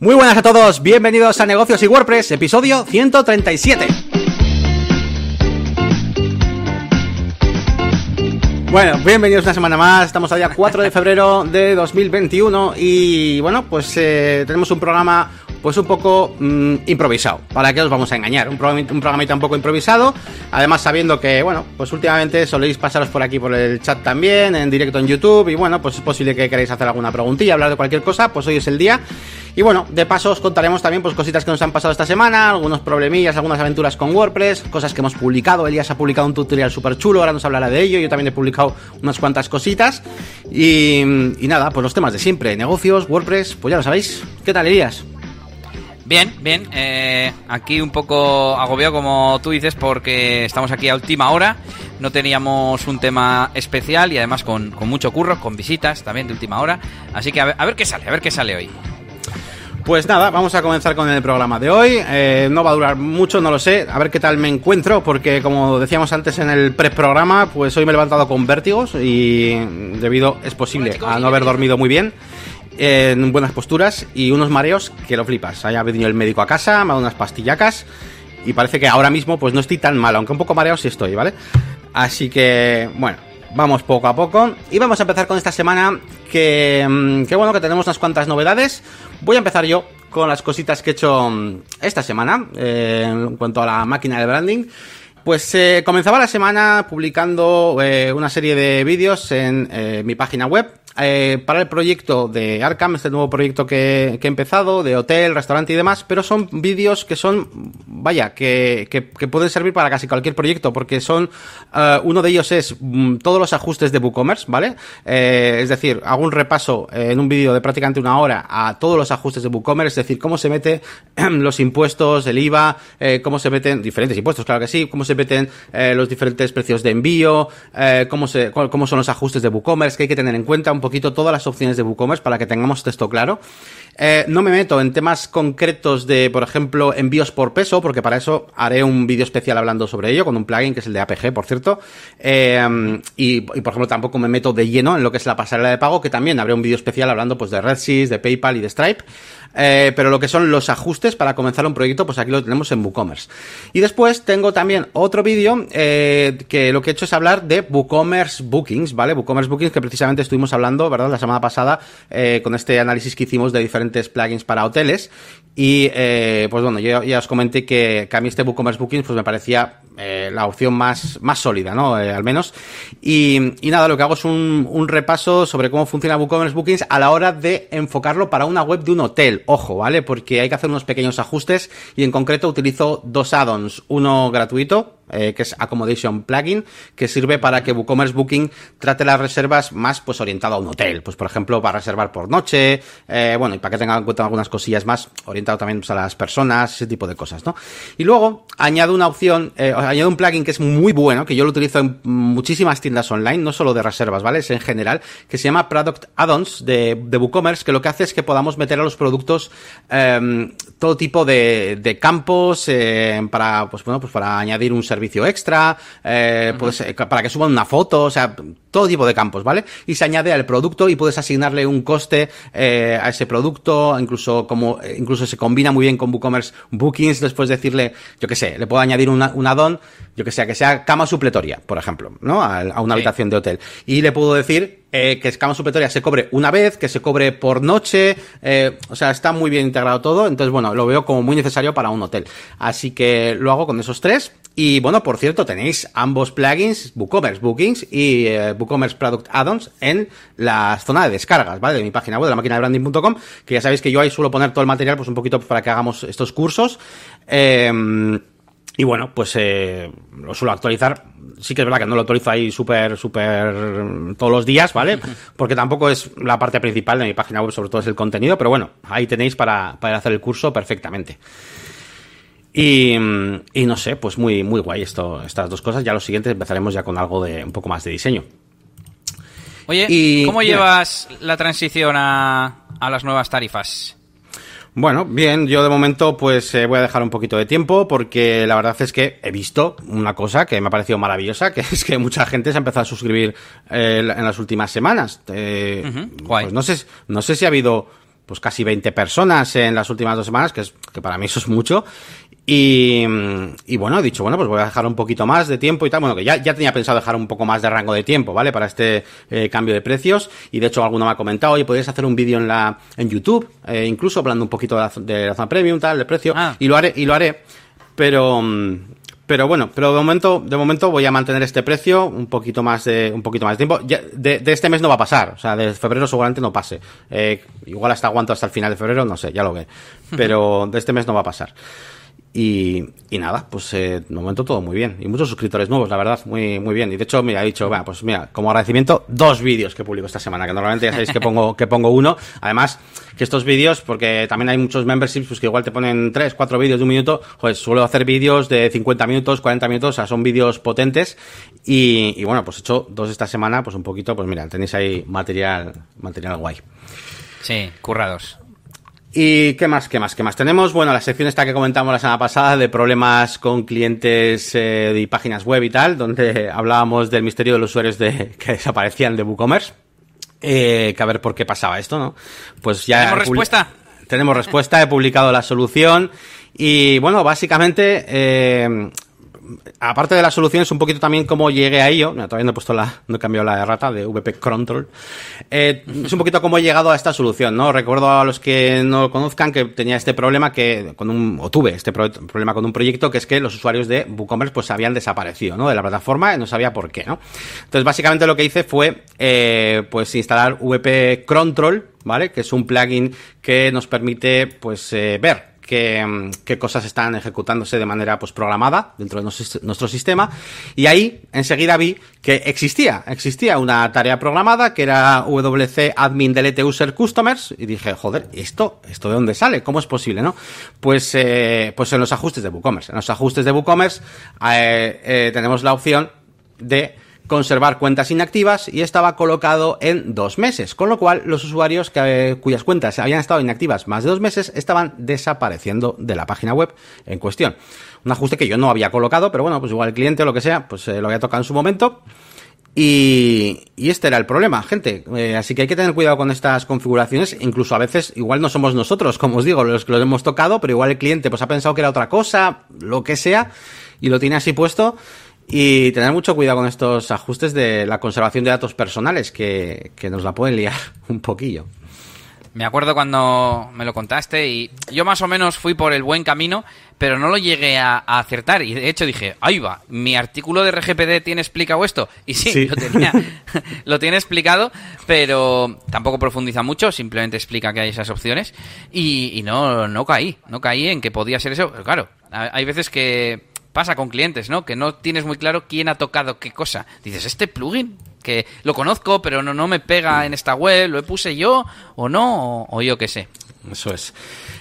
Muy buenas a todos, bienvenidos a Negocios y WordPress, episodio 137. Bueno, bienvenidos una semana más, estamos a día 4 de febrero de 2021 y bueno, pues eh, tenemos un programa pues un poco mm, improvisado. ¿Para qué os vamos a engañar? Un, programa, un programita un poco improvisado. Además, sabiendo que, bueno, pues últimamente soléis pasaros por aquí por el chat también, en directo en YouTube. Y bueno, pues es posible que queráis hacer alguna preguntilla, hablar de cualquier cosa. Pues hoy es el día. Y bueno, de paso os contaremos también pues cositas que nos han pasado esta semana, algunos problemillas, algunas aventuras con WordPress, cosas que hemos publicado. Elías ha publicado un tutorial súper chulo, ahora nos hablará de ello. Yo también he publicado unas cuantas cositas. Y, nada, pues los temas de siempre, negocios, WordPress, pues ya lo sabéis. ¿Qué tal, Elías? Bien, bien. Eh, aquí un poco agobiado, como tú dices, porque estamos aquí a última hora. No teníamos un tema especial y además con, mucho curro, con visitas también de última hora. Así que a ver qué sale, a ver qué sale hoy. Pues nada, vamos a comenzar con el programa de hoy. Eh, no va a durar mucho, no lo sé. A ver qué tal me encuentro, porque como decíamos antes en el pre-programa, pues hoy me he levantado con vértigos y debido, es posible, a no haber dormido muy bien en buenas posturas y unos mareos que lo flipas. Haya venido el médico a casa, me ha dado unas pastillacas y parece que ahora mismo pues no estoy tan mal, aunque un poco mareado sí estoy, ¿vale? Así que, bueno, vamos poco a poco y vamos a empezar con esta semana que, mm, que bueno, que tenemos unas cuantas novedades. Voy a empezar yo con las cositas que he hecho mm, esta semana eh, en cuanto a la máquina de branding. Pues eh, comenzaba la semana publicando eh, una serie de vídeos en eh, mi página web eh, para el proyecto de Arkham, este nuevo proyecto que, que, he empezado, de hotel, restaurante y demás, pero son vídeos que son, vaya, que, que, que, pueden servir para casi cualquier proyecto, porque son, uh, uno de ellos es um, todos los ajustes de WooCommerce, ¿vale? Eh, es decir, hago un repaso en un vídeo de prácticamente una hora a todos los ajustes de WooCommerce, es decir, cómo se mete los impuestos, el IVA, eh, cómo se meten diferentes impuestos, claro que sí, cómo se meten los diferentes precios de envío, cómo, se, cómo son los ajustes de WooCommerce, que hay que tener en cuenta, un poquito todas las opciones de WooCommerce para que tengamos esto claro. Eh, no me meto en temas concretos de, por ejemplo, envíos por peso, porque para eso haré un vídeo especial hablando sobre ello, con un plugin que es el de APG, por cierto. Eh, y, por ejemplo, tampoco me meto de lleno en lo que es la pasarela de pago, que también haré un vídeo especial hablando pues de RedSys, de PayPal y de Stripe. Eh, pero lo que son los ajustes para comenzar un proyecto, pues aquí lo tenemos en WooCommerce. Y después tengo también otro vídeo eh, que lo que he hecho es hablar de WooCommerce Bookings, ¿vale? WooCommerce Bookings que precisamente estuvimos hablando, ¿verdad? La semana pasada eh, con este análisis que hicimos de diferentes plugins para hoteles. Y eh, pues bueno, yo ya os comenté que, que a mí este WooCommerce Bookings pues me parecía eh, la opción más, más sólida, ¿no? Eh, al menos. Y, y, nada, lo que hago es un, un, repaso sobre cómo funciona WooCommerce Bookings a la hora de enfocarlo para una web de un hotel. Ojo, ¿vale? Porque hay que hacer unos pequeños ajustes y en concreto utilizo dos add-ons. Uno gratuito, eh, que es Accommodation Plugin, que sirve para que WooCommerce Booking trate las reservas más pues orientado a un hotel. Pues por ejemplo, para reservar por noche, eh, bueno, y para que tengan en cuenta algunas cosillas más, orientado también pues, a las personas, ese tipo de cosas, ¿no? Y luego añado una opción, eh, añado un plugin que es muy bueno, que yo lo utilizo en muchísimas tiendas online, no solo de reservas, ¿vale? Es en general, que se llama Product Add-ons de, de WooCommerce, que lo que hace es que podamos meter a los productos eh, todo tipo de, campos eh, para, pues bueno, pues para añadir un servicio extra, eh, uh -huh. pues para que suban una foto, o sea, todo tipo de campos, ¿vale? Y se añade al producto y puedes asignarle un coste eh, a ese producto, incluso como incluso se combina muy bien con WooCommerce Bookings, después decirle, yo qué sé, le puedo añadir una, un add-on, yo que sé, que sea cama supletoria, por ejemplo, ¿no? A, a una sí. habitación de hotel. Y le puedo decir eh, que cama supletoria se cobre una vez, que se cobre por noche, eh, o sea, está muy bien integrado todo, entonces bueno, lo veo como muy necesario para un hotel. Así que lo hago con esos tres. Y bueno, por cierto, tenéis ambos plugins, WooCommerce Bookings y eh, WooCommerce Product Add-ons en la zona de descargas, ¿vale? De mi página web, de la máquina de branding.com, que ya sabéis que yo ahí suelo poner todo el material, pues un poquito para que hagamos estos cursos. Eh, y bueno, pues eh, lo suelo actualizar. Sí que es verdad que no lo actualizo ahí súper, súper todos los días, ¿vale? Porque tampoco es la parte principal de mi página web, sobre todo es el contenido, pero bueno, ahí tenéis para, para hacer el curso perfectamente. Y, y, no sé, pues muy, muy guay esto, estas dos cosas. Ya los siguientes empezaremos ya con algo de un poco más de diseño. Oye, y, ¿cómo llevas la transición a, a las nuevas tarifas? Bueno, bien, yo de momento pues eh, voy a dejar un poquito de tiempo porque la verdad es que he visto una cosa que me ha parecido maravillosa, que es que mucha gente se ha empezado a suscribir eh, en las últimas semanas. Eh, uh -huh. pues no sé, no sé si ha habido pues casi 20 personas en las últimas dos semanas, que, es, que para mí eso es mucho. Y, y, bueno, he dicho, bueno, pues voy a dejar un poquito más de tiempo y tal. Bueno, que ya, ya tenía pensado dejar un poco más de rango de tiempo, ¿vale? Para este eh, cambio de precios. Y de hecho, alguno me ha comentado, oye, podrías hacer un vídeo en la, en YouTube, eh, incluso hablando un poquito de la, de la zona premium, tal, de precio. Ah. Y lo haré, y lo haré. Pero, pero bueno, pero de momento, de momento voy a mantener este precio un poquito más de, un poquito más de tiempo. de, de, este mes no va a pasar, o sea, de febrero seguramente no pase. Eh, igual hasta aguanto hasta el final de febrero, no sé, ya lo ve. Pero de este mes no va a pasar. Y, y nada, pues eh, de momento todo muy bien. Y muchos suscriptores nuevos, la verdad, muy, muy bien. Y de hecho, mira, he dicho, bueno, pues mira, como agradecimiento, dos vídeos que publico esta semana, que normalmente ya sabéis que pongo, que pongo uno. Además, que estos vídeos, porque también hay muchos memberships pues que igual te ponen tres, cuatro vídeos de un minuto, pues suelo hacer vídeos de 50 minutos, 40 minutos, o sea, son vídeos potentes. Y, y bueno, pues he hecho dos esta semana, pues un poquito, pues mira, tenéis ahí material, material guay. Sí, currados. ¿Y qué más, qué más, qué más tenemos? Bueno, la sección esta que comentamos la semana pasada de problemas con clientes eh, y páginas web y tal, donde hablábamos del misterio de los usuarios de, que desaparecían de WooCommerce. Eh, que a ver por qué pasaba esto, ¿no? Pues ya... ¿Tenemos respuesta? Tenemos respuesta, he publicado la solución y bueno, básicamente eh, aparte de la solución, es un poquito también cómo llegué a ello. todavía no he puesto la, no he cambiado la errata de VP Control. Eh, es un poquito cómo he llegado a esta solución, ¿no? Recuerdo a los que no conozcan que tenía este problema que, con un, o tuve este problema con un proyecto que es que los usuarios de WooCommerce pues habían desaparecido, ¿no? De la plataforma y no sabía por qué, ¿no? Entonces, básicamente lo que hice fue, eh, pues instalar VP Control, ¿vale? Que es un plugin que nos permite, pues, eh, ver qué, qué, cosas están ejecutándose de manera pues programada dentro de nuestro sistema. Y ahí enseguida vi que existía existía una tarea programada que era wc admin delete user customers. Y dije joder esto esto de dónde sale cómo es posible no pues eh, pues en los ajustes de WooCommerce. En los ajustes de WooCommerce eh, eh, tenemos la opción de conservar cuentas inactivas y estaba colocado en dos meses, con lo cual los usuarios cuyas cuentas habían estado inactivas más de dos meses estaban desapareciendo de la página web en cuestión. Un ajuste que yo no había colocado, pero bueno, pues igual el cliente o lo que sea, pues eh, lo había tocado en su momento. Y, y, este era el problema, gente. Eh, así que hay que tener cuidado con estas configuraciones. Incluso a veces, igual no somos nosotros, como os digo, los que los hemos tocado, pero igual el cliente pues ha pensado que era otra cosa, lo que sea, y lo tiene así puesto. Y tener mucho cuidado con estos ajustes de la conservación de datos personales que, que nos la pueden liar un poquillo. Me acuerdo cuando me lo contaste y yo más o menos fui por el buen camino, pero no lo llegué a, acertar. Y de hecho dije, ahí va, mi artículo de RGPD tiene explicado esto. Y sí, Lo, tenía, lo tiene explicado, pero tampoco profundiza mucho, simplemente explica que hay esas opciones. Y, y no, no caí, no caí en que podía ser eso. Pero claro, hay veces que pasa con clientes, ¿no? Que no tienes muy claro quién ha tocado qué cosa. Dices, ¿este plugin? Que lo conozco, pero no, no me pega en esta web, ¿lo puse yo o no? O, yo qué sé. Eso es.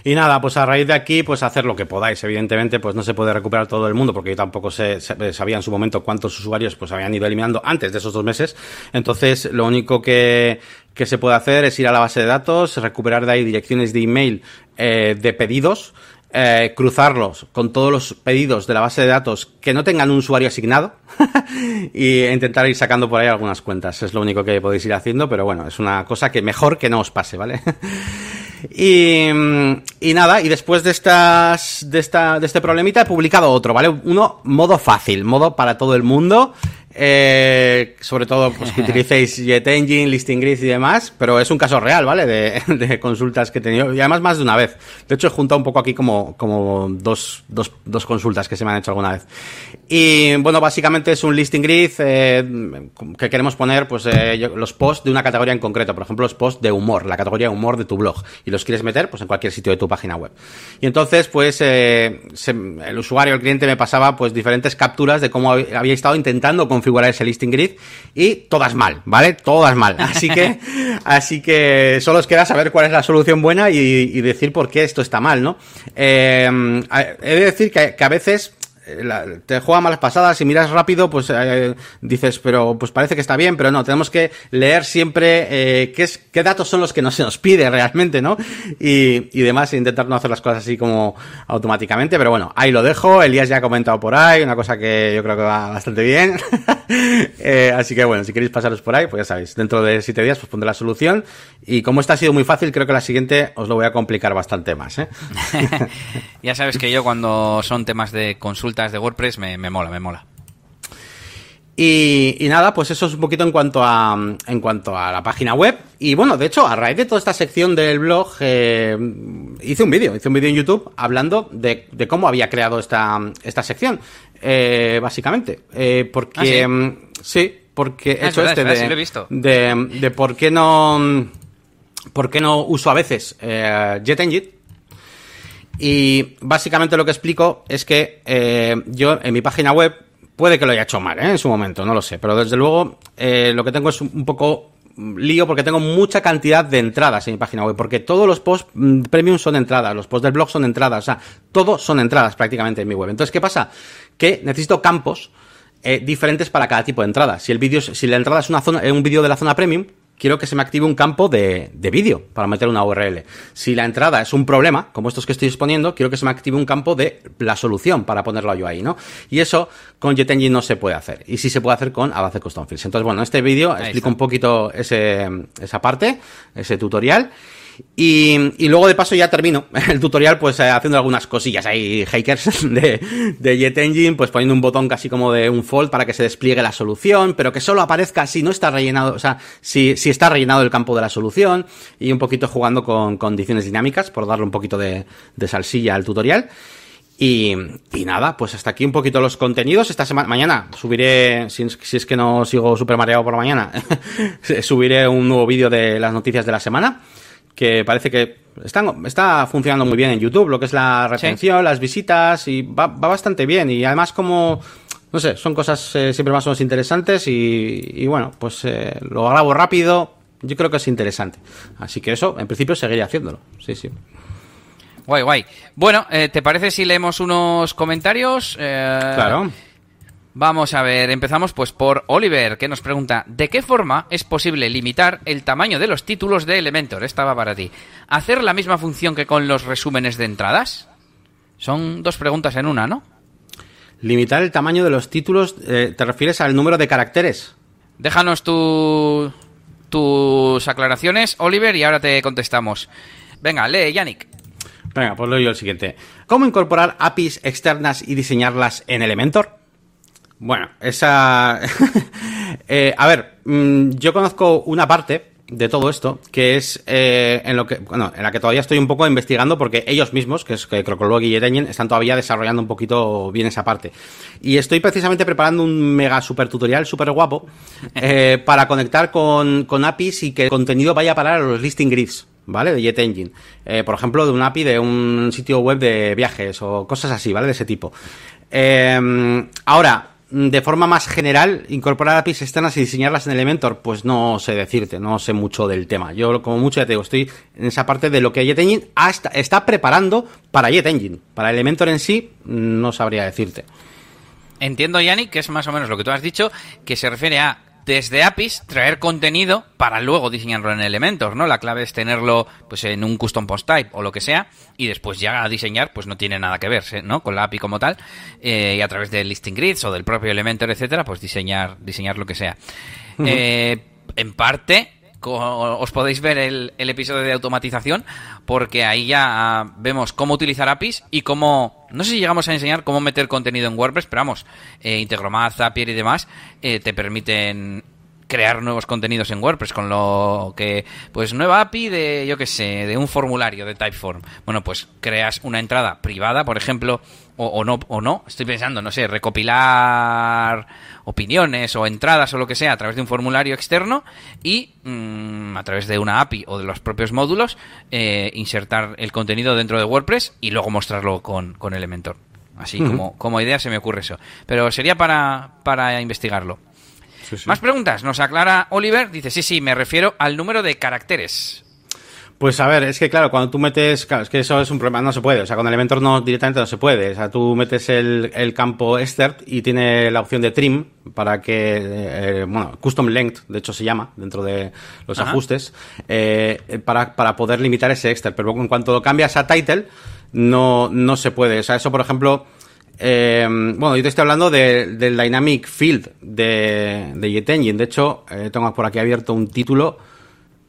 Y nada, pues a raíz de aquí, pues hacer lo que podáis. Evidentemente, pues no se puede recuperar todo el mundo, porque yo tampoco sé, sabía en su momento cuántos usuarios pues habían ido eliminando antes de esos dos meses. Entonces, lo único que, que se puede hacer es ir a la base de datos, recuperar de ahí direcciones de email eh, de pedidos, eh, cruzarlos con todos los pedidos de la base de datos que no tengan un usuario asignado y intentar ir sacando por ahí algunas cuentas. Es lo único que podéis ir haciendo, pero bueno, es una cosa que mejor que no os pase, ¿vale? y, y, nada, y después de estas, de esta, de este problemita he publicado otro, ¿vale? Uno, modo fácil, modo para todo el mundo. Eh, sobre todo pues, que utilicéis JetEngine, Listing Grid y demás, pero es un caso real, ¿vale? De, de, consultas que he tenido y además más de una vez. De hecho, he juntado un poco aquí como, como dos, dos, dos consultas que se me han hecho alguna vez. Y bueno, básicamente es un Listing Grid eh, que queremos poner pues eh, los posts de una categoría en concreto, por ejemplo, los posts de humor, la categoría humor de tu blog y los quieres meter pues en cualquier sitio de tu página web. Y entonces, pues el usuario, el cliente me pasaba pues diferentes capturas de cómo había estado intentando configurar ese listing grid y todas mal, ¿vale? Todas mal. Así que, así que solo os queda saber cuál es la solución buena y, decir por qué esto está mal, ¿no? Eh, he de decir que, a veces eh, te juega malas pasadas, si miras rápido, pues eh, dices, pero pues parece que está bien, pero no, tenemos que leer siempre eh, qué, es, qué datos son los que no se nos pide realmente, ¿no? Y, y demás, e intentar no hacer las cosas así como automáticamente, pero bueno, ahí lo dejo, Elías ya ha comentado por ahí, una cosa que yo creo que va bastante bien. así que bueno, si queréis pasaros por ahí, pues ya sabéis, dentro de siete días pues pondré la solución y como esta ha sido muy fácil, creo que la siguiente os lo voy a complicar bastante más, ¿eh? ya sabes que yo cuando son temas de consultas de WordPress me, mola, me mola. Y, nada, pues eso es un poquito en cuanto a en cuanto a la página web. Y bueno, de hecho, a raíz de toda esta sección del blog, eh, hice un vídeo, hice un vídeo en YouTube hablando de, cómo había creado esta, esta sección, eh, básicamente. Eh, porque, ¿Ah, sí? porque he ah, hecho este de, de, por qué no por qué no uso a veces Jet Engine y básicamente lo que explico es que eh, yo en mi página web puede que lo haya hecho mal ¿eh? en su momento, no lo sé, pero desde luego eh, lo que tengo es un poco lío porque tengo mucha cantidad de entradas en mi página web, porque todos los posts mm, premium son entradas, los posts del blog son entradas, o sea, todos son entradas prácticamente en mi web. Entonces, ¿qué pasa? Que necesito campos diferentes para cada tipo de entrada. Si el vídeo, si la entrada es una zona, un vídeo de la zona premium, quiero que se me active un campo de, de vídeo para meter una URL. Si la entrada es un problema, como estos que estoy exponiendo, quiero que se me active un campo de la solución para ponerlo yo ahí, ¿no? Y eso con JetEngine no se puede hacer. Y sí se puede hacer con Avance Custom Fields. Entonces, bueno, este vídeo explico un poquito ese, esa parte, ese tutorial. Y, luego de paso ya termino el tutorial pues eh, haciendo algunas cosillas ahí, hackers de, de JetEngine, pues poniendo un botón casi como de un fold para que se despliegue la solución, pero que solo aparezca si no está rellenado, o sea, si, si está rellenado el campo de la solución y un poquito jugando con condiciones dinámicas por darle un poquito de, de salsilla al tutorial. Y, y, nada, pues hasta aquí un poquito los contenidos. Esta semana, mañana subiré, si, es que no sigo súper mareado por mañana, subiré un nuevo vídeo de las noticias de la semana que parece que están, está funcionando muy bien en YouTube, lo que es la retención, las visitas, y va, bastante bien. Y además como, no sé, son cosas eh, siempre más o menos interesantes y, bueno, pues eh, lo grabo rápido, yo creo que es interesante. Así que eso, en principio, seguiré haciéndolo. Sí, sí. Guay, guay. Bueno, eh, ¿te parece si leemos unos comentarios? claro. Vamos a ver, empezamos pues por Oliver, que nos pregunta, ¿de qué forma es posible limitar el tamaño de los títulos de Elementor? Estaba para ti. ¿Hacer la misma función que con los resúmenes de entradas? Son dos preguntas en una, ¿no? Limitar el tamaño de los títulos, eh, ¿te refieres al número de caracteres? Déjanos tu, tus aclaraciones, Oliver, y ahora te contestamos. Venga, lee, Yannick. Venga, pues leo yo el siguiente. ¿Cómo incorporar APIs externas y diseñarlas en Elementor? Bueno, esa... eh, a ver, mm, yo conozco una parte de todo esto, que es eh, en lo que, bueno, en la que todavía estoy un poco investigando porque ellos mismos, que es que Crocolog y Jetengen, están todavía desarrollando un poquito bien esa parte. Y estoy precisamente preparando un mega super tutorial super guapo eh, para conectar con, con APIs y que el contenido vaya a parar a los listing grids. ¿Vale? De JetEngine. Eh, por ejemplo, de un API de un sitio web de viajes o cosas así, ¿vale? De ese tipo. Ahora, de forma más general, incorporar APIs externas y diseñarlas en Elementor, pues no sé decirte, no sé mucho del tema. Yo, como mucho, ya te digo, estoy en esa parte de lo que JetEngine hasta, está preparando para JetEngine. Para Elementor en sí, no sabría decirte. Entiendo, Yannick, que es más o menos lo que tú has dicho, que se refiere a desde APIs traer contenido para luego diseñarlo en Elementor, ¿no? La clave es tenerlo pues en un custom post type o lo que sea y después ya a diseñar pues no tiene nada que ver, ¿no? Con la API como tal eh, y a través del listing grids o del propio Elementor, etcétera, pues diseñar diseñar lo que sea. Eh, en parte os podéis ver el, episodio de automatización porque ahí ya vemos cómo utilizar APIs y cómo, no sé si llegamos a enseñar cómo meter contenido en WordPress, pero vamos, eh, Integromat, Zapier y demás eh, te permiten crear nuevos contenidos en WordPress con lo que pues nueva API de yo que sé de un formulario de Typeform. Bueno pues creas una entrada privada por ejemplo o, no o no estoy pensando no sé recopilar opiniones o entradas o lo que sea a través de un formulario externo y mm, a través de una API o de los propios módulos eh, insertar el contenido dentro de WordPress y luego mostrarlo con, con Elementor así como, como idea se me ocurre eso pero sería para, para investigarlo más preguntas. Nos aclara Oliver. Dice, sí, sí, me refiero al número de caracteres. Pues a ver, es que claro, cuando tú metes, claro, es que eso es un problema, no se puede, o sea, con Elementor no directamente no se puede, o sea, tú metes el, el campo extert y tiene la opción de trim para que, eh, bueno, custom length, de hecho se llama, dentro de los Ajá. ajustes, eh, para, para poder limitar ese extert, pero en cuanto lo cambias a title, no, no se puede, o sea, eso por ejemplo, eh, bueno, yo te estoy hablando de- del Dynamic Field de, de Jet Engine. De hecho, eh, tengo por aquí abierto un título.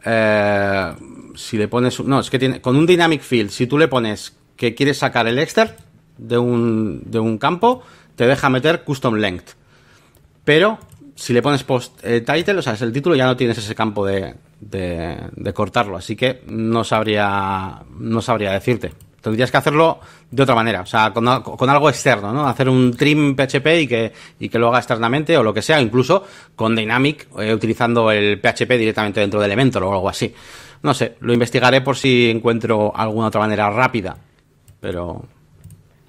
Eh, si le pones. No, es que tiene. Con un Dynamic Field, si tú le pones que quieres sacar el exter de un, de un campo, te deja meter Custom Length. Pero si le pones post eh, title, o sea, es el título, ya no tienes ese campo de, de, de cortarlo. Así que no sabría, no sabría decirte. Tendrías que hacerlo de otra manera, o sea, con, con algo externo, ¿no? Hacer un trim PHP y que, y que lo haga externamente o lo que sea, incluso con Dynamic, eh, utilizando el PHP directamente dentro de Elementor o algo así. No sé, lo investigaré por si encuentro alguna otra manera rápida. Pero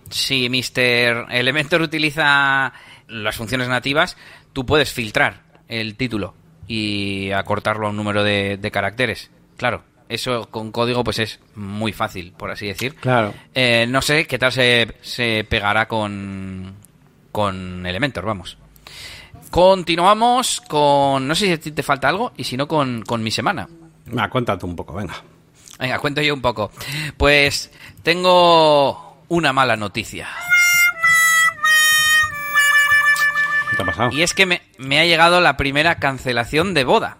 Si Mr. Elementor utiliza las funciones nativas, tú puedes filtrar el título y acortarlo a un número de, de caracteres. Claro, eso con código pues es muy fácil, por así decir. Claro. Eh, no sé qué tal se, se pegará con, con Elementor, vamos. Continuamos con... No sé si te falta algo y si no con, con mi semana. Va, cuéntate un poco, venga. Venga, cuento yo un poco. Pues tengo una mala noticia. ¿Qué te ha pasado? Y es que me, me ha llegado la primera cancelación de boda.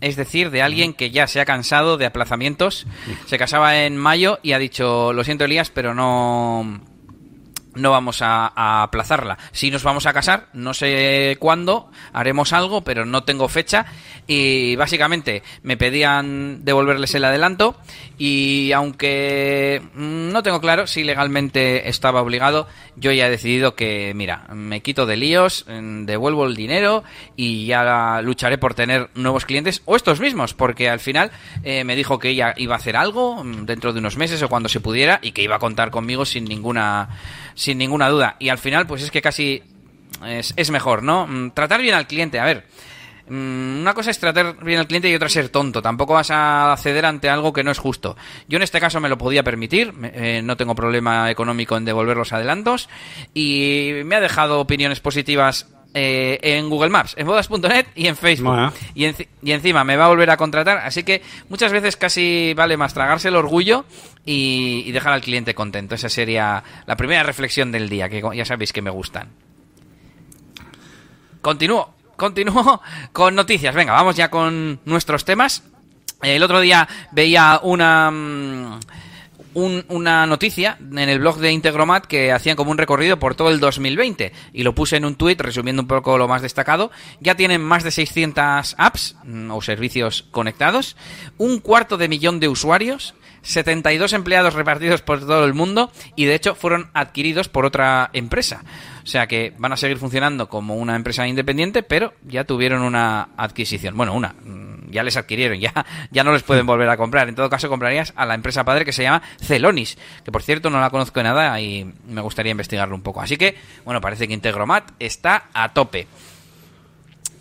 Es decir, de alguien que ya se ha cansado de aplazamientos. Se casaba en mayo y ha dicho, lo siento Elías, pero no, no vamos a, aplazarla. Si nos vamos a casar, no sé cuándo, haremos algo, pero no tengo fecha. Y básicamente me pedían devolverles el adelanto y aunque mm, no tengo claro si legalmente estaba obligado, yo ya he decidido que, mira, me quito de líos, mm, devuelvo el dinero y ya lucharé por tener nuevos clientes o estos mismos, porque al final eh, me dijo que ella iba a hacer algo mm, dentro de unos meses o cuando se pudiera y que iba a contar conmigo sin ninguna sin ninguna duda. Y al final, pues es que casi es, es mejor, ¿no? Mm, Tratar bien al cliente, a ver. mm, Una cosa es tratar bien al cliente y otra ser tonto. Tampoco vas a ceder ante algo que no es justo. Yo en este caso me lo podía permitir. eh, no tengo problema económico en devolver los adelantos. Y me ha dejado opiniones positivas eh, en Google Maps, en bodas.net y en Facebook. Bueno. Y, y encima me va a volver a contratar. Así que muchas veces casi vale más tragarse el orgullo y, y dejar al cliente contento. Esa sería la primera reflexión del día, que ya sabéis que me gustan. Continúo, continúo con noticias. Venga, vamos ya con nuestros temas. El otro día veía una, mm, un- una noticia en el blog de Integromat que hacían como un recorrido por todo el 2020 y lo puse en un tuit resumiendo un poco lo más destacado. Ya tienen más de 600 apps mm, o servicios conectados, un cuarto de millón de usuarios, 72 empleados repartidos por todo el mundo y de hecho fueron adquiridos por otra empresa. O sea que van a seguir funcionando como una empresa independiente, pero ya tuvieron una adquisición. Bueno, una, mm, ya les adquirieron, ya, ya no les pueden volver a comprar. En todo caso, comprarías a la empresa padre que se llama Celonis, que por cierto no la conozco de nada y me gustaría investigarlo un poco. Así que, bueno, parece que Integromat está a tope.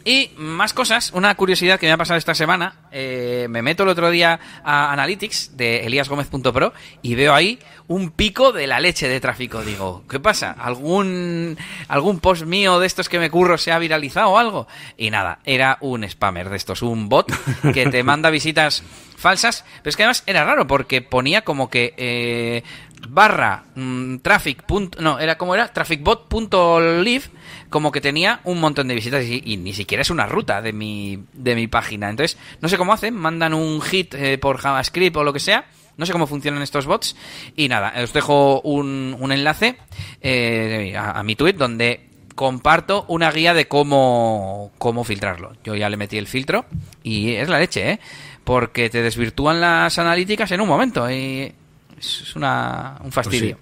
Y más cosas, una curiosidad que me ha pasado esta semana, eh, me meto el otro día a Analytics de eliasgomez.pro y veo ahí un pico de la leche de tráfico. Digo, ¿qué pasa? ¿Algún, algún post mío de estos que me curro se ha viralizado o algo? Y nada, era un spammer de estos, un bot que te manda visitas falsas, pero es que además era raro porque ponía como que eh, barra mm, traffic punto- no era como era trafficbot.live como que tenía un montón de visitas y, ni siquiera es una ruta de mi de mi página entonces no sé cómo hacen mandan un hit eh, por JavaScript o lo que sea no sé cómo funcionan estos bots y nada os dejo un, un enlace eh, a, a mi tweet donde comparto una guía de cómo, cómo filtrarlo. Yo ya le metí el filtro y es la leche, ¿eh? Porque te desvirtúan las analíticas en un momento y es una, un fastidio.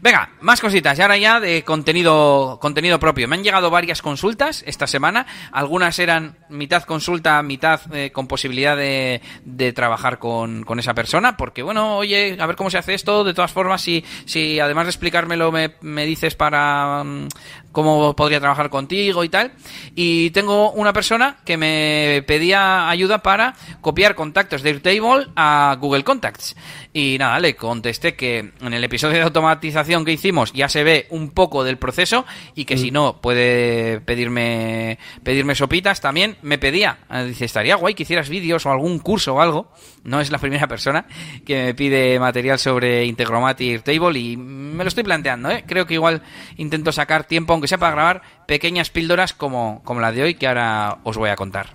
Venga, más cositas. Y ahora ya de contenido, contenido propio. Me han llegado varias consultas esta semana. Algunas eran mitad consulta, mitad eh, con posibilidad de, de trabajar con, con esa persona. Porque, bueno, oye, a ver cómo se hace esto. De todas formas, si, si además de explicármelo me, me dices para, mm, cómo podría trabajar contigo y tal. Y tengo una persona que me pedía ayuda para copiar contactos de Airtable a Google Contacts. Y nada, le contesté que en el episodio de automatización que hicimos ya se ve un poco del proceso y que si no puede pedirme pedirme sopitas también. Me pedía, eh, dice, estaría guay que hicieras vídeos o algún curso o algo. No es la primera persona que me pide material sobre Integromat y Airtable y me lo estoy planteando, ¿eh? Creo que igual intento sacar tiempo, aunque sea para grabar pequeñas píldoras como, como la de hoy que ahora os voy a contar.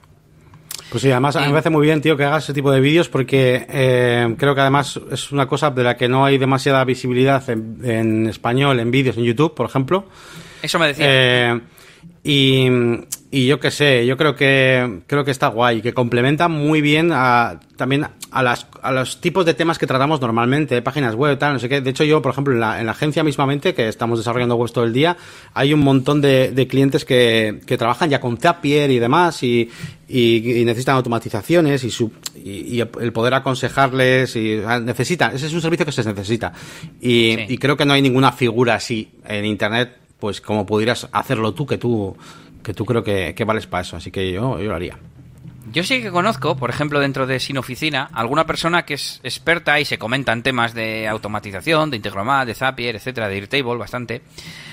Pues sí, además a mí me parece muy bien, tío, que hagas ese tipo de vídeos porque eh, creo que además es una cosa de la que no hay demasiada visibilidad en, en español, en vídeos, en YouTube, por ejemplo. Eso me decía. Eh, y, y yo qué sé, yo creo que creo que está guay, que complementa muy bien a, también a, las, a los tipos de temas que tratamos normalmente, páginas web, tal, no sé qué. De hecho, yo, por ejemplo, en la, en la agencia mismamente, que estamos desarrollando webs todo el día, hay un montón de, de clientes que, que trabajan ya con Zapier y demás y, y, y necesitan automatizaciones y, su, y, y el poder aconsejarles y o sea, necesitan, ese es un servicio que se necesita. Y, Sí. y creo que no hay ninguna figura así en internet, pues como pudieras hacerlo tú, que tú, que tú creo que, que vales para eso. Así que yo, yo lo haría. Yo sí que conozco, por ejemplo, dentro de Sin Oficina, alguna persona que es experta y se comentan temas de automatización, de Integromat, de Zapier, etcétera, de Airtable, bastante.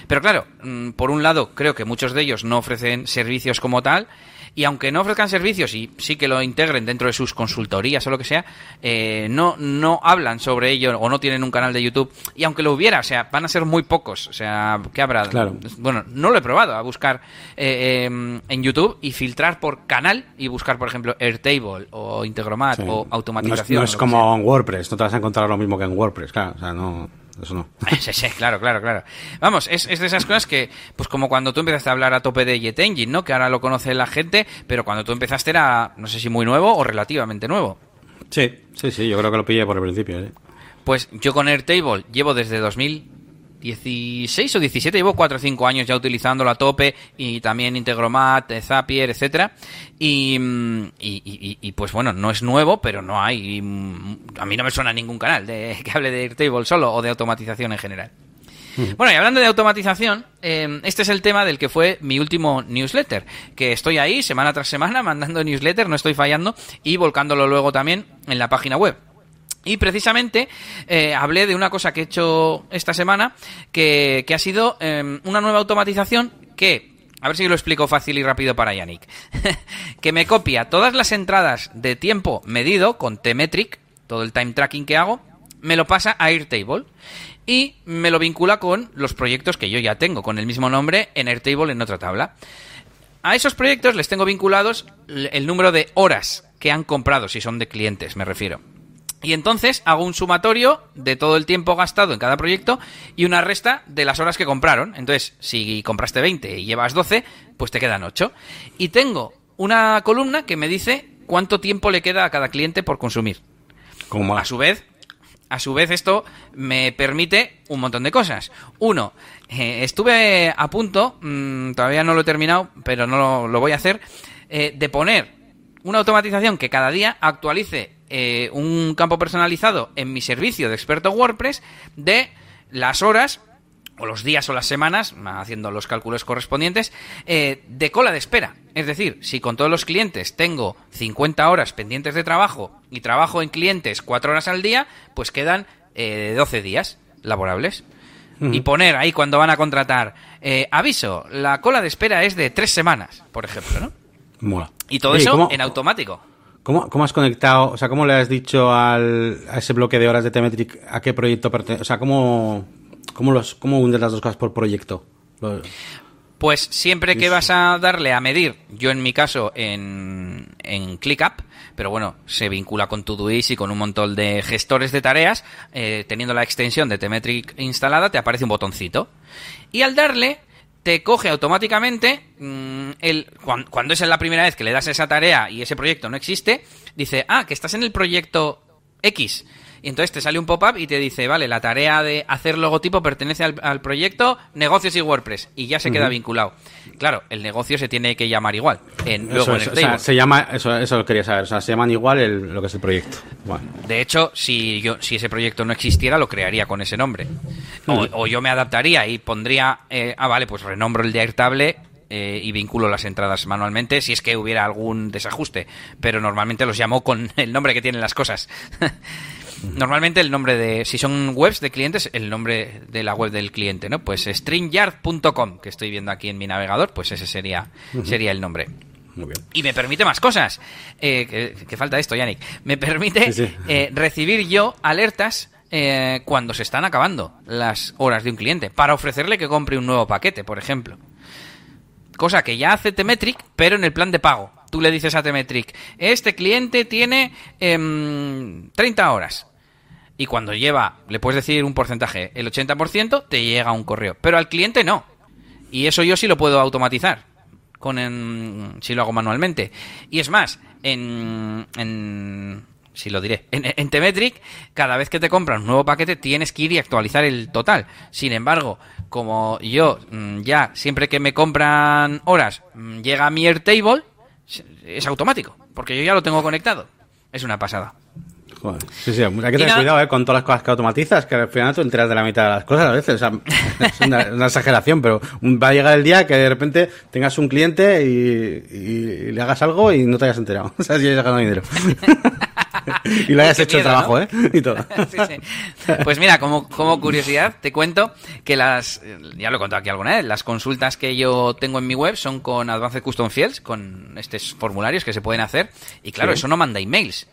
Pero claro, mm, por un lado, creo que muchos de ellos no ofrecen servicios como tal. Y aunque no ofrezcan servicios y sí que lo integren dentro de sus consultorías o lo que sea, eh, no, no hablan sobre ello o no tienen un canal de YouTube. Y aunque lo hubiera, o sea, van a ser muy pocos. O sea, ¿qué habrá? Claro. Bueno, no lo he probado a buscar eh, eh, en YouTube y filtrar por canal y buscar, por ejemplo, Airtable o Integromat Sí. o No es, automatización. no es lo que como en WordPress, no te vas a encontrar lo mismo que en WordPress, claro. O sea, no, eso no. Sí, sí, claro, claro, claro. Vamos, es, es de esas cosas que, pues como cuando tú empezaste a hablar a tope de Jet Engine, ¿no? Que ahora lo conoce la gente, pero cuando tú empezaste era, no sé si muy nuevo o relativamente nuevo. Sí, sí, sí, yo creo que lo pillé por el principio. ¿eh? Pues yo con Airtable llevo desde 2016 o 17, llevo 4 o 5 años ya utilizándolo a tope y también Integromat, eh, Zapier, etcétera. Y, mm, y, y- y, pues bueno, no es nuevo, pero no hay. mm, A mí no me suena ningún canal de, que hable de Airtable solo o de automatización en general. Bueno, y hablando de automatización, eh, este es el tema del que fue mi último newsletter, que estoy ahí semana tras semana mandando newsletter, no estoy fallando, y volcándolo luego también en la página web. Y precisamente eh, hablé de una cosa que he hecho esta semana, que, ha sido eh, una nueva automatización que, a ver si lo explico fácil y rápido para Yannick, que me copia todas las entradas de tiempo medido con T-Metric, todo el time tracking que hago, me lo pasa a Airtable y me lo vincula con los proyectos que yo ya tengo, con el mismo nombre en Airtable en otra tabla. A esos proyectos les tengo vinculados el número de horas que han comprado, si son de clientes, me refiero. Y entonces hago un sumatorio de todo el tiempo gastado en cada proyecto y una resta de las horas que compraron. Entonces, si compraste 20 y llevas 12, pues te quedan 8. Y tengo una columna que me dice cuánto tiempo le queda a cada cliente por consumir. Como mola. A su vez, a su vez esto me permite un montón de cosas. Uno, eh, estuve a punto, mm, todavía no lo he terminado, pero no lo, lo voy a hacer, eh, de poner una automatización que cada día actualice eh, un campo personalizado en mi servicio de experto WordPress de las horas o los días o las semanas, haciendo los cálculos correspondientes, eh, de cola de espera. Es decir, si con todos los clientes tengo 50 horas pendientes de trabajo y trabajo en clientes 4 horas al día, pues quedan eh, 12 días laborables. Y poner ahí cuando van a contratar, eh, aviso, la cola de espera es de 3 semanas, por ejemplo, ¿no? Mola. Y todo Oye, eso ¿cómo- en automático. ¿Cómo, ¿Cómo has conectado, o sea, cómo le has dicho al, a ese bloque de horas de T-Metric a qué proyecto pertenece? O sea, ¿cómo, cómo, los, cómo hundes las dos cosas por proyecto? Pues siempre que vas a darle a medir, yo en mi caso en, en ClickUp, pero bueno, se vincula con Todoist y con un montón de gestores de tareas, eh, teniendo la extensión de T-Metric instalada, te aparece un botoncito. Y al darle, te coge automáticamente, mm, el, cuan- cuando, es la primera vez que le das esa tarea y ese proyecto no existe, dice, ah, que estás en el proyecto X. Y entonces te sale un pop-up y te dice, vale, la tarea de hacer logotipo pertenece al, proyecto negocios y WordPress. Y ya se queda vinculado. Claro, el negocio se tiene que llamar igual. En, luego en el se llama, eso, eso lo quería saber. O sea, se llaman igual lo que es el proyecto. De hecho, si, yo, si ese proyecto no existiera, lo crearía con ese nombre. O, yo me adaptaría y pondría, eh, ah, vale, pues renombro el de Airtable eh, y vinculo las entradas manualmente si es que hubiera algún desajuste. Pero normalmente los llamo con el nombre que tienen las cosas. Normalmente el nombre de, si son webs de clientes, el nombre de la web del cliente, ¿no? Pues stringyard.com, que estoy viendo aquí en mi navegador, pues ese sería, sería el nombre. Muy bien. Y me permite más cosas. Eh, que, falta esto, Yannick. Me permite eh, recibir yo alertas eh, cuando se están acabando las horas de un cliente, para ofrecerle que compre un nuevo paquete, por ejemplo. Cosa que ya hace Temetric, pero en el plan de pago. Tú le dices a Temetric, este cliente tiene 30 em, horas y cuando lleva, le puedes decir un porcentaje, el 80%, te llega un correo. Pero al cliente no. Y eso yo sí lo puedo automatizar. Con si lo hago manualmente. Y es más, en, en si lo diré, en, en Temetric, cada vez que te compras un nuevo paquete tienes que ir y actualizar el total. Sin embargo, como yo mm, ya siempre que me compran horas mm, llega a mi Airtable, es automático, porque yo ya lo tengo conectado. Es una pasada. Sí, sí, hay que tener cuidado eh, con todas las cosas que automatizas, que al final tú enteras de la mitad de las cosas a veces. es una, exageración, pero va a llegar el día que de repente tengas un cliente y, le hagas algo y no te hayas enterado. O sea, si hayas ganado dinero. y le hayas hecho el trabajo, ¿eh? Y todo. Pues mira, como, como curiosidad, te cuento que las, ya lo he contado aquí alguna vez, las consultas que yo tengo en mi web son con Advanced Custom Fields, con estos formularios que se pueden hacer. Y claro, eso no manda emails.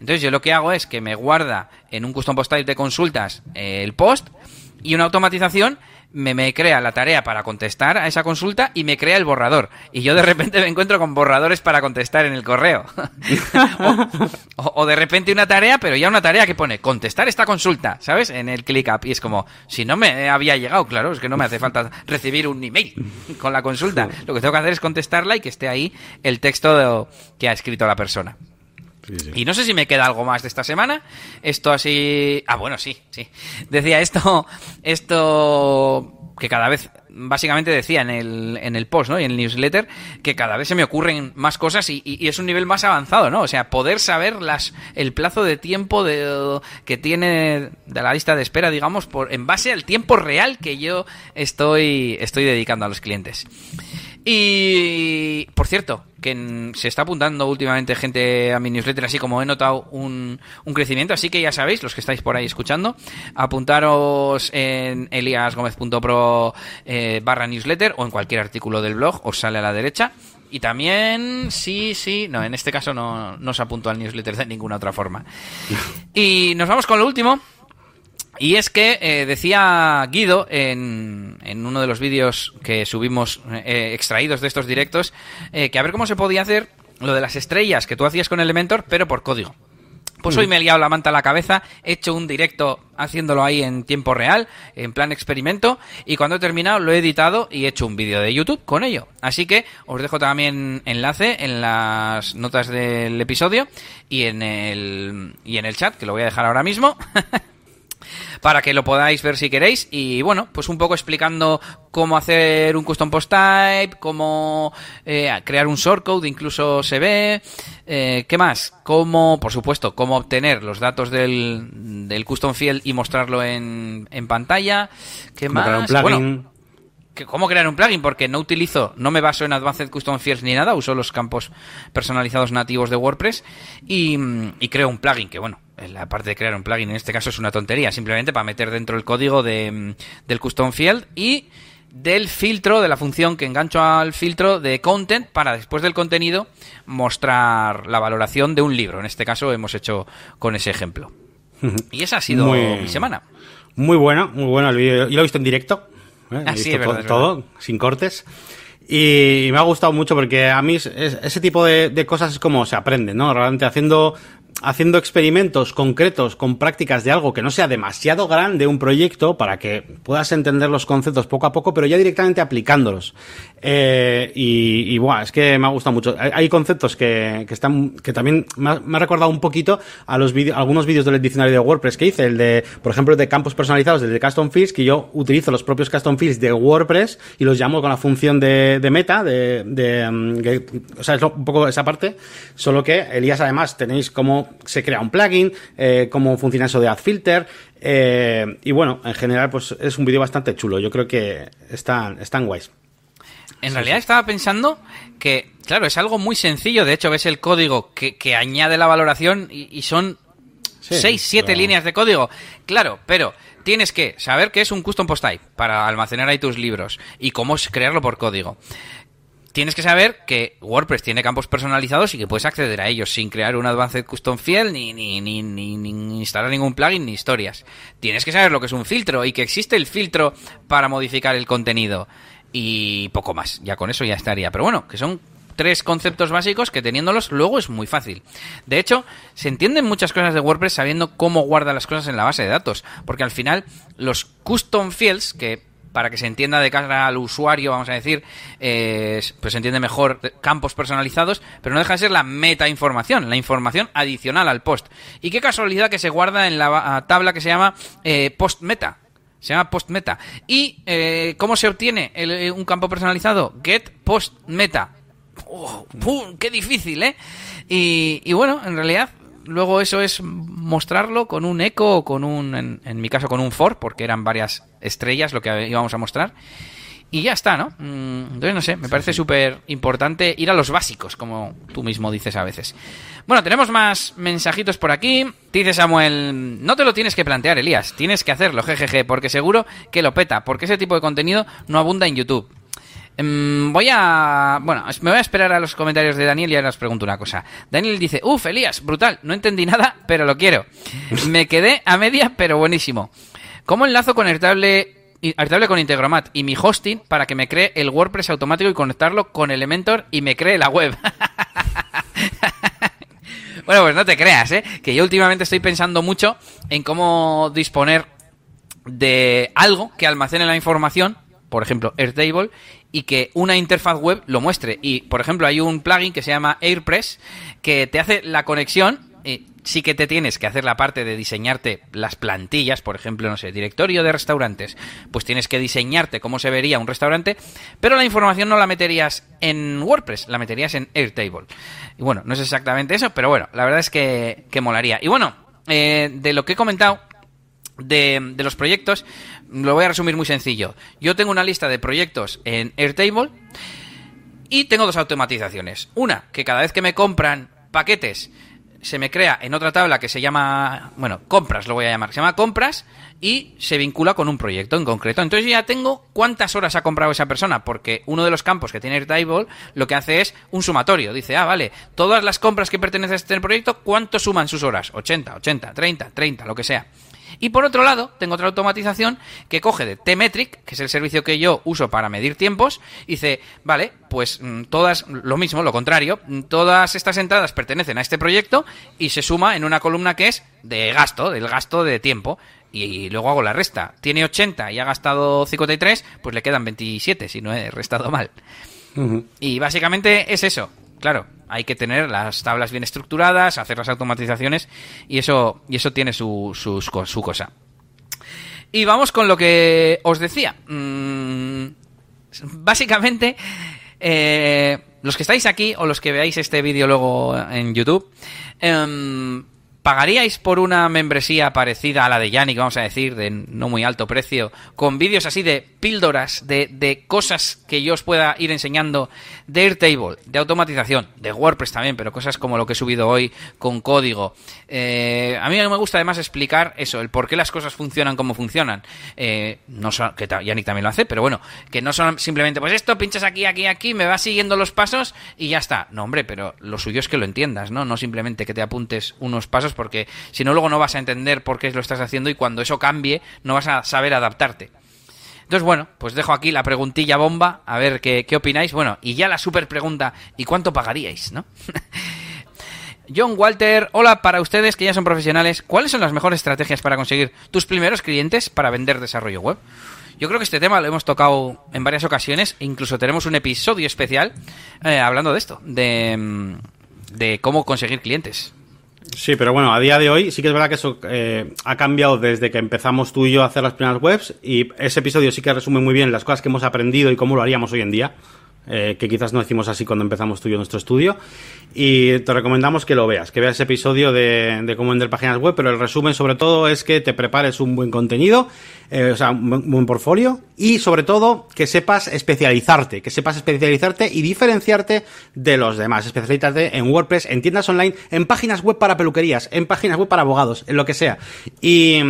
Entonces yo lo que hago es que me guarda en un custom post type de consultas eh, el post y una automatización me, crea la tarea para contestar a esa consulta y me crea el borrador. Y yo de repente me encuentro con borradores para contestar en el correo. o, de repente una tarea, pero ya una tarea que pone contestar esta consulta, ¿sabes? En el ClickUp. Y es como, si no me había llegado, claro, es que no me hace falta recibir un email con la consulta. Lo que tengo que hacer es contestarla y que esté ahí el texto que ha escrito la persona. Y no sé si me queda algo más de esta semana. Esto así. Ah, bueno, sí, sí. Decía esto. Esto. Que cada vez. Básicamente decía en el, en el post, ¿no? Y en el newsletter. Que cada vez se me ocurren más cosas y, es un nivel más avanzado, ¿no? O sea, poder saber las, el plazo de tiempo que tiene de la lista de espera, digamos, por, en base al tiempo real que yo estoy, estoy dedicando a los clientes. Y, por cierto, que se está apuntando últimamente gente a mi newsletter, así como he notado un, un, crecimiento. Así que ya sabéis, los que estáis por ahí escuchando, apuntaros en eliasgomez.pro eh, barra newsletter o en cualquier artículo del blog, os sale a la derecha. Y también, sí, sí, no, en este caso no, no se apuntó al newsletter de ninguna otra forma. Y nos vamos con lo último, y es que eh, decía Guido en, en, uno de los vídeos que subimos eh, extraídos de estos directos eh, que a ver cómo se podía hacer lo de las estrellas que tú hacías con Elementor, pero por código. Pues hoy me he liado la manta a la cabeza, he hecho un directo haciéndolo ahí en tiempo real, en plan experimento, y cuando he terminado lo he editado y he hecho un vídeo de YouTube con ello. Así que os dejo también enlace en las notas del episodio y en el, y en el chat, que lo voy a dejar ahora mismo. para que lo podáis ver si queréis. Y bueno, pues un poco explicando cómo hacer un custom post type, cómo eh, crear un shortcode, incluso se ve. Eh, ¿Qué más? Cómo, por supuesto, cómo obtener los datos del, del custom field y mostrarlo en, en pantalla. ¿Qué más? Bueno, cómo crear un plugin, porque no utilizo, no me baso en Advanced Custom Fields ni nada, uso los campos personalizados nativos de WordPress y, y creo un plugin que, bueno, la parte de crear un plugin en este caso es una tontería, simplemente para meter dentro el código de, del custom field y del filtro, de la función que engancho al filtro de content para después del contenido mostrar la valoración de un libro. En este caso hemos hecho con ese ejemplo. Y esa ha sido mi semana. Muy bueno, muy bueno el vídeo. Yo lo he visto en directo. ¿eh? Así ah, es todo, sin cortes. Y me ha gustado mucho porque a mí ese tipo de, de, cosas es como se aprende, ¿no? Realmente haciendo haciendo experimentos concretos con prácticas de algo que no sea demasiado grande un proyecto para que puedas entender los conceptos poco a poco, pero ya directamente aplicándolos. Eh, y, y buah, es que me ha gustado mucho. Hay, conceptos que, que están, que también me ha, me ha recordado un poquito a los vídeos, algunos vídeos del diccionario de WordPress que hice, el de, por ejemplo, de campos personalizados, el de custom fields, que yo utilizo los propios custom fields de WordPress y los llamo con la función de, de meta, de, de um, que, o sea, es un poco esa parte, solo que Elías además tenéis cómo se crea un plugin, eh, cómo funciona eso de add filter, eh, y bueno, en general, pues es un vídeo bastante chulo. Yo creo que están, están guays. En realidad estaba pensando que, claro, es algo muy sencillo. De hecho, ves el código que, que añade la valoración y, y son Sí, 6, 7 pero- líneas de código. Claro, pero tienes que saber qué es un custom post type para almacenar ahí tus libros y cómo es crearlo por código. Tienes que saber que WordPress tiene campos personalizados y que puedes acceder a ellos sin crear un Advanced Custom Field ni, ni, ni, ni- instalar ningún plugin ni historias. Tienes que saber lo que es un filtro y que existe el filtro para modificar el contenido. Y poco más. Ya con eso ya estaría. Pero bueno, que son tres conceptos básicos que teniéndolos luego es muy fácil. De hecho, se entienden muchas cosas de WordPress sabiendo cómo guarda las cosas en la base de datos, porque al final los custom fields que para que se entienda de cara al usuario, vamos a decir, eh, pues se entiende mejor campos personalizados, pero no deja de ser la meta información, la información adicional al post. Y qué casualidad que se guarda en la tabla que se llama eh, post meta. Se llama post meta. ¿Y eh, cómo se obtiene el- eh, un campo personalizado? Get post meta. Oh, ¡pum! ¡Qué difícil, eh! Y bueno, en realidad, luego eso es mostrarlo con un eco o con un, en, en mi caso, con un for, porque eran varias estrellas lo que íbamos a mostrar. Y ya está, ¿no? Mm, Entonces, no sé, me parece súper importante ir a los básicos, como tú mismo dices a veces. Bueno, tenemos más mensajitos por aquí. Dice Samuel, no te lo tienes que plantear, Elías, tienes que hacerlo, jejeje, porque seguro que lo peta, porque ese tipo de contenido no abunda en YouTube. Em, voy a. Bueno, me voy a esperar a los comentarios de Daniel y ahora os pregunto una cosa. Daniel dice: Uf, Elías, brutal, no entendí nada, pero lo quiero. Me quedé a media, pero buenísimo. ¿Cómo enlazo con Airtable, Airtable con Integromat y mi hosting para que me cree el WordPress automático y conectarlo con Elementor y me cree la web? Bueno, pues no te creas, ¿eh? Que yo últimamente estoy pensando mucho en cómo disponer de algo que almacene la información, por ejemplo, Airtable, y que una interfaz web lo muestre. Y, por ejemplo, hay un plugin que se llama AirPress que te hace la conexión. sí que te tienes que hacer la parte de diseñarte las plantillas, por ejemplo, no sé, directorio de restaurantes. Pues tienes que diseñarte cómo se vería un restaurante, pero la información no la meterías en WordPress, la meterías en Airtable. Y bueno, no es exactamente eso, pero bueno, la verdad es que, que molaría. Y bueno, eh, de lo que he comentado, de, de los proyectos, lo voy a resumir muy sencillo. Yo tengo una lista de proyectos en Airtable y tengo dos automatizaciones. Una, que cada vez que me compran paquetes, se me crea en otra tabla que se llama, bueno, compras lo voy a llamar, se llama compras y se vincula con un proyecto en concreto. Entonces ya tengo cuántas horas ha comprado esa persona, porque uno de los campos que tiene Airtable lo que hace es un sumatorio. Dice, ah, vale, todas las compras que pertenecen a este proyecto, ¿cuánto suman sus horas? 80, 80, 30, 30, lo que sea. Y por otro lado, tengo otra automatización que coge de T-Metric, que es el servicio que yo uso para medir tiempos, y dice, vale, pues mm, todas, lo mismo, lo contrario, mm, todas estas entradas pertenecen a este proyecto y se suma en una columna que es de gasto, del gasto de tiempo. Y luego hago la resta. Tiene 80 y ha gastado 53, pues le quedan 27 si no he restado mal. Y básicamente es eso. Claro, hay que tener las tablas bien estructuradas, hacer las automatizaciones y eso, y eso tiene su, su cosa. Y vamos con lo que os decía. Mm, básicamente, eh, los que estáis aquí o los que veáis este vídeo luego en YouTube, em, ¿pagaríais por una membresía parecida a la de Yannick, vamos a decir, de no muy alto precio, con vídeos así de píldoras, de, de cosas que yo os pueda ir enseñando de Airtable, de automatización, de WordPress también, pero cosas como lo que he subido hoy con código? Eh, a mí me gusta además explicar eso, el por qué las cosas funcionan como funcionan. Eh, no son, que Yannick también lo hace, pero bueno, que no son simplemente, pues esto, pinchas aquí, aquí, aquí, me vas siguiendo los pasos y ya está. No, hombre, pero lo suyo es que lo entiendas, ¿no? No simplemente que te apuntes unos pasos, porque si no, luego no vas a entender por qué lo estás haciendo y cuando eso cambie, no vas a saber adaptarte. Entonces, bueno, pues dejo aquí la preguntilla bomba, a ver qué, opináis. Bueno, y ya la super pregunta, ¿y cuánto pagaríais, no? John Walter, hola para ustedes que ya son profesionales. ¿Cuáles son las mejores estrategias para conseguir tus primeros clientes para vender desarrollo web? Yo creo que este tema lo hemos tocado en varias ocasiones e incluso tenemos un episodio especial eh, hablando de esto, de, mm, de cómo conseguir clientes. Sí, pero bueno, a día de hoy sí que es verdad que eso eh, ha cambiado desde que empezamos tú y yo a hacer las primeras webs y ese episodio sí que resume muy bien las cosas que hemos aprendido y cómo lo haríamos hoy en día. Eh, que quizás no decimos así cuando empezamos tú y yo nuestro estudio. Y te recomendamos que lo veas, que veas ese episodio de, cómo vender páginas web, pero el resumen sobre todo es que te prepares un buen contenido, eh, o sea, un buen, buen portfolio y sobre todo que sepas especializarte, que sepas especializarte y diferenciarte de los demás. Especializarte en WordPress, en tiendas online, en páginas web para peluquerías, en páginas web para abogados, en lo que sea. Y,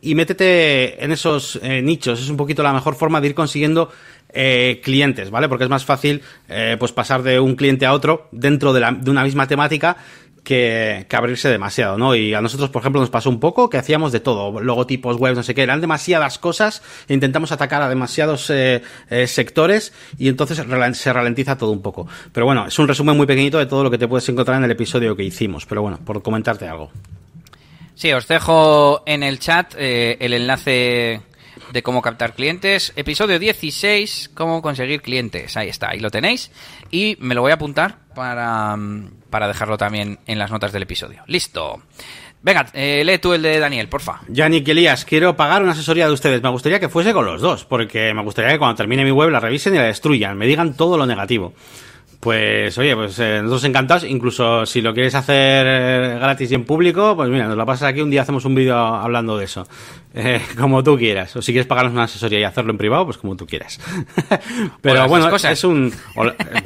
y métete en esos eh, nichos, es un poquito la mejor forma de ir consiguiendo eh, clientes, ¿vale? Porque es más fácil eh, pues pasar de un cliente a otro dentro de, la, de una misma temática que, que, abrirse demasiado, ¿no? Y a nosotros, por ejemplo, nos pasó un poco que hacíamos de todo, logotipos, webs, no sé qué, eran demasiadas cosas, e intentamos atacar a demasiados eh, sectores y entonces se ralentiza todo un poco. Pero bueno, es un resumen muy pequeñito de todo lo que te puedes encontrar en el episodio que hicimos, pero bueno, por comentarte algo. Sí, os dejo en el chat el enlace de cómo captar clientes. Episodio 16, cómo conseguir clientes. Ahí está, ahí lo tenéis. Y me lo voy a apuntar para, para dejarlo también en las notas del episodio. Listo. Venga, eh, lee tú el de Daniel, porfa. Yannick Elías, quiero pagar una asesoría de ustedes. Me gustaría que fuese con los dos, porque me gustaría que cuando termine mi web la revisen y la destruyan, me digan todo lo negativo. Pues oye, pues eh, nosotros encantados, incluso si lo quieres hacer eh, gratis y en público, pues mira, nos lo pasas aquí, un día hacemos un vídeo hablando de eso. Eh, como tú quieras. O si quieres pagarnos una asesoría y hacerlo en privado, pues como tú quieras. pero bueno, es un,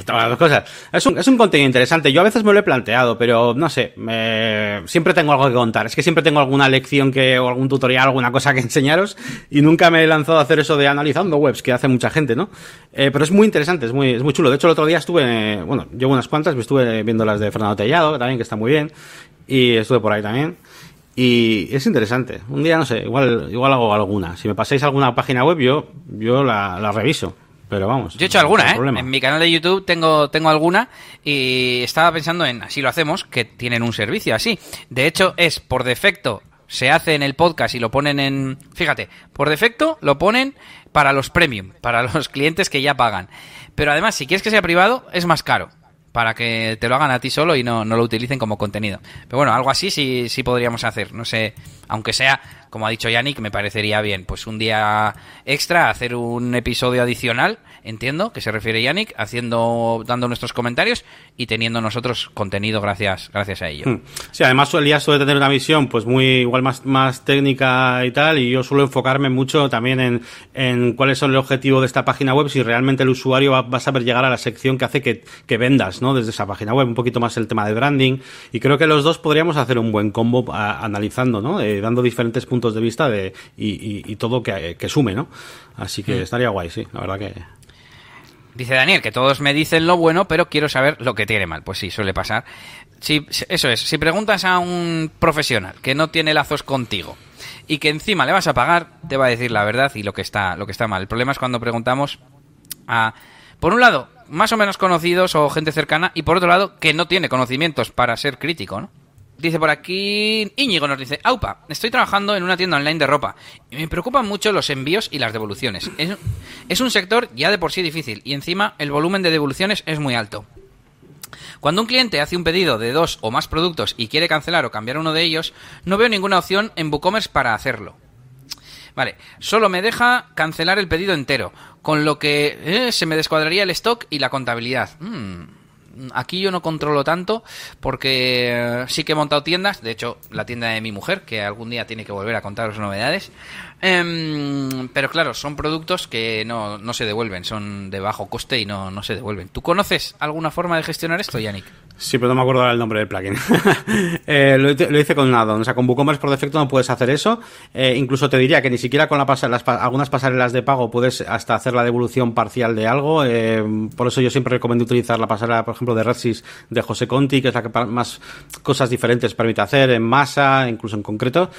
las cosas. Es un, es un contenido interesante. Yo a veces me lo he planteado, pero no sé, me, siempre tengo algo que contar. Es que siempre tengo alguna lección que, o algún tutorial, alguna cosa que enseñaros, y nunca me he lanzado a hacer eso de analizando webs, que hace mucha gente, ¿no? Eh, pero es muy interesante, es muy, es muy chulo. De hecho, el otro día estuve, bueno, llevo unas cuantas, estuve viendo las de Fernando Tellado, también, que está muy bien, y estuve por ahí también. Y es interesante. Un día, no sé, igual, igual hago alguna. Si me pasáis alguna página web, yo, yo la, la reviso. Pero vamos. Yo he hecho alguna, ¿eh? Problema. En mi canal de YouTube tengo, tengo alguna y estaba pensando en, así lo hacemos, que tienen un servicio así. De hecho, es por defecto, se hace en el podcast y lo ponen en... Fíjate, por defecto lo ponen para los premium, para los clientes que ya pagan. Pero además, si quieres que sea privado, es más caro para que te lo hagan a ti solo y no, no lo utilicen como contenido. Pero bueno, algo así sí, sí podríamos hacer. No sé, aunque sea, como ha dicho Yannick, me parecería bien. Pues un día extra, hacer un episodio adicional, entiendo, que se refiere Yannick, haciendo, dando nuestros comentarios y teniendo nosotros contenido gracias, gracias a ello. Sí, además Elías suele tener una visión pues muy igual más, más técnica y tal, y yo suelo enfocarme mucho también en, en cuáles son el objetivo de esta página web, si realmente el usuario va, a saber llegar a la sección que hace que, que vendas, ¿no? Desde esa página web, un poquito más el tema de branding, y creo que los dos podríamos hacer un buen combo analizando, ¿no? Eh, dando diferentes puntos de vista de, y, y, y todo que, que, sume, ¿no? Así que mm. estaría guay, sí, la verdad que... Dice Daniel que todos me dicen lo bueno, pero quiero saber lo que tiene mal. Pues sí, suele pasar. Si, eso es, si preguntas a un profesional que no tiene lazos contigo y que encima le vas a pagar, te va a decir la verdad y lo que está, lo que está mal. El problema es cuando preguntamos a, por un lado, más o menos conocidos o gente cercana, y por otro lado, que no tiene conocimientos para ser crítico, ¿no? Dice por aquí, Íñigo nos dice, Aupa, estoy trabajando en una tienda online de ropa y me preocupan mucho los envíos y las devoluciones. Es, un sector ya de por sí difícil y encima el volumen de devoluciones es muy alto. Cuando un cliente hace un pedido de dos o más productos y quiere cancelar o cambiar uno de ellos, no veo ninguna opción en WooCommerce para hacerlo. Vale, solo me deja cancelar el pedido entero, con lo que eh, se me descuadraría el stock y la contabilidad. Mm. Aquí yo no controlo tanto porque sí que he montado tiendas, de hecho la tienda de mi mujer, que algún día tiene que volver a contaros novedades, eh, pero claro, son productos que no, no, se devuelven, son de bajo coste y no, no se devuelven. ¿Tú conoces alguna forma de gestionar esto, Yannick? Sí, pero no me acuerdo ahora el nombre del plugin. eh, lo, lo, hice con nada. O sea, con WooCommerce por defecto no puedes hacer eso. Eh, incluso te diría que ni siquiera con la pas las, algunas pasarelas de pago puedes hasta hacer la devolución parcial de algo. Eh, por eso yo siempre recomiendo utilizar la pasarela, por ejemplo, de Redsys de José Conti, que es la que más cosas diferentes permite hacer en masa, incluso en concreto.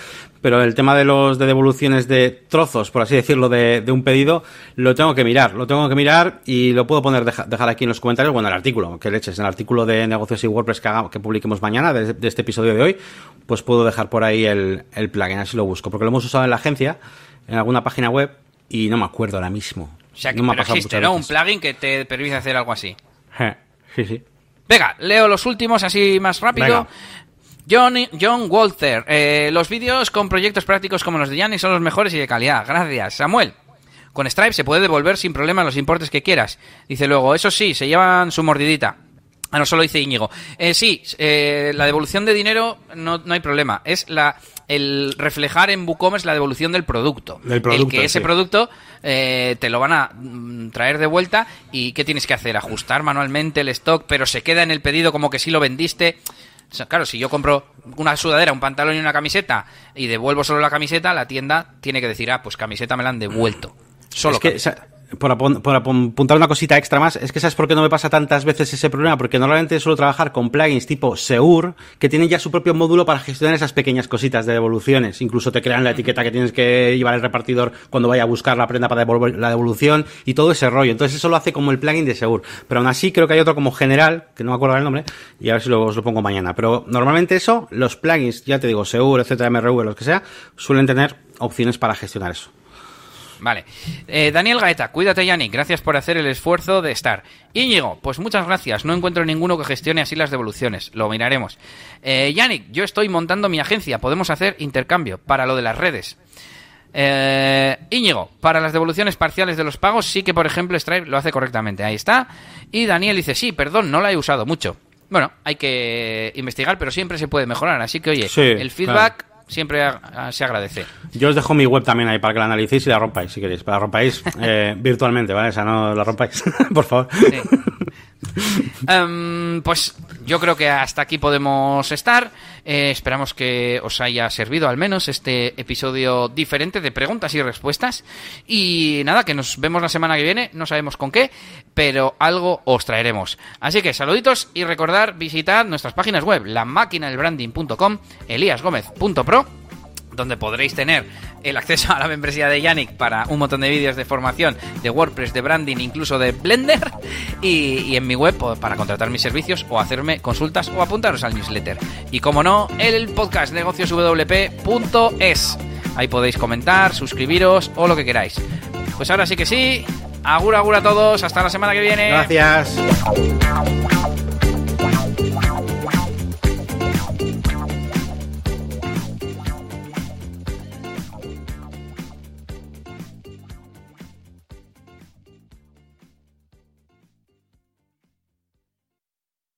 Pero el tema de los de devoluciones de trozos, por así decirlo, de, de un pedido, lo tengo que mirar. Lo tengo que mirar y lo puedo poner, dejar aquí en los comentarios, bueno, el artículo, que leches, en el artículo de negocios y WordPress que, haga, que publiquemos mañana, de, de, este episodio de hoy, pues puedo dejar por ahí el, el plugin, así lo busco. Porque lo hemos usado en la agencia, en alguna página web, y no me acuerdo ahora mismo. O sea, que no me pero existe, ¿no? Un plugin que te permite hacer algo así. Sí, sí. Venga, leo los últimos así más rápido. Venga. John, John Walter, eh, los vídeos con proyectos prácticos como los de Yannick son los mejores y de calidad. Gracias. Samuel, con Stripe se puede devolver sin problema los importes que quieras. Dice luego, eso sí, se llevan su mordidita. Ah, no, solo dice Íñigo. Eh, sí, eh, la devolución de dinero no, no hay problema. Es la el reflejar en WooCommerce la devolución del producto. Del producto, el que ese sí. producto eh, te lo van a mm, traer de vuelta y ¿qué tienes que hacer? Ajustar manualmente el stock, pero se queda en el pedido como que sí lo vendiste. O sea, claro, si yo compro una sudadera, un pantalón y una camiseta y devuelvo solo la camiseta, la tienda tiene que decir, ah, pues camiseta me la han devuelto. Solo es que, camiseta. Por apuntar una cosita extra más, es que sabes por qué no me pasa tantas veces ese problema, porque normalmente suelo trabajar con plugins tipo Seur, que tienen ya su propio módulo para gestionar esas pequeñas cositas de devoluciones. Incluso te crean la etiqueta que tienes que llevar el repartidor cuando vaya a buscar la prenda para devolver la devolución y todo ese rollo. Entonces eso lo hace como el plugin de Seur. Pero aún así creo que hay otro como general, que no me acuerdo el nombre, y a ver si lo, os lo pongo mañana. Pero normalmente eso, los plugins, ya te digo, Seur, etcétera, MRV, los que sea, suelen tener opciones para gestionar eso. Vale. Eh, Daniel Gaeta, cuídate, Yannick. Gracias por hacer el esfuerzo de estar. Íñigo, pues muchas gracias. No encuentro ninguno que gestione así las devoluciones. Lo miraremos. Eh, Yannick, yo estoy montando mi agencia. Podemos hacer intercambio para lo de las redes. Eh, Íñigo, para las devoluciones parciales de los pagos, sí que, por ejemplo, Stripe lo hace correctamente. Ahí está. Y Daniel dice, sí, perdón, no la he usado mucho. Bueno, hay que investigar, pero siempre se puede mejorar. Así que, oye, Sí, el feedback siempre a- se agradece. Yo os dejo mi web también ahí para que la analicéis y la rompáis, si queréis. Para la rompáis eh, virtualmente, ¿vale? O sea, no la rompáis, por favor. Sí. Em, pues yo creo que hasta aquí podemos estar. Eh, esperamos que os haya servido al menos este episodio diferente de preguntas y respuestas. Y nada, que nos vemos la semana que viene. No sabemos con qué, pero algo os traeremos. Así que saluditos y recordar visitar nuestras páginas web, la branding.com, eliasgomez.pro donde podréis tener el acceso a la membresía de Yannick para un montón de vídeos de formación de WordPress, de branding, incluso de Blender, y, en mi web pues, para contratar mis servicios o hacerme consultas o apuntaros al newsletter. Y como no, el podcast negocioswp.es. Ahí podéis comentar, suscribiros o lo que queráis. Pues ahora sí que sí. Agur, agur a todos. Hasta la semana que viene. Gracias.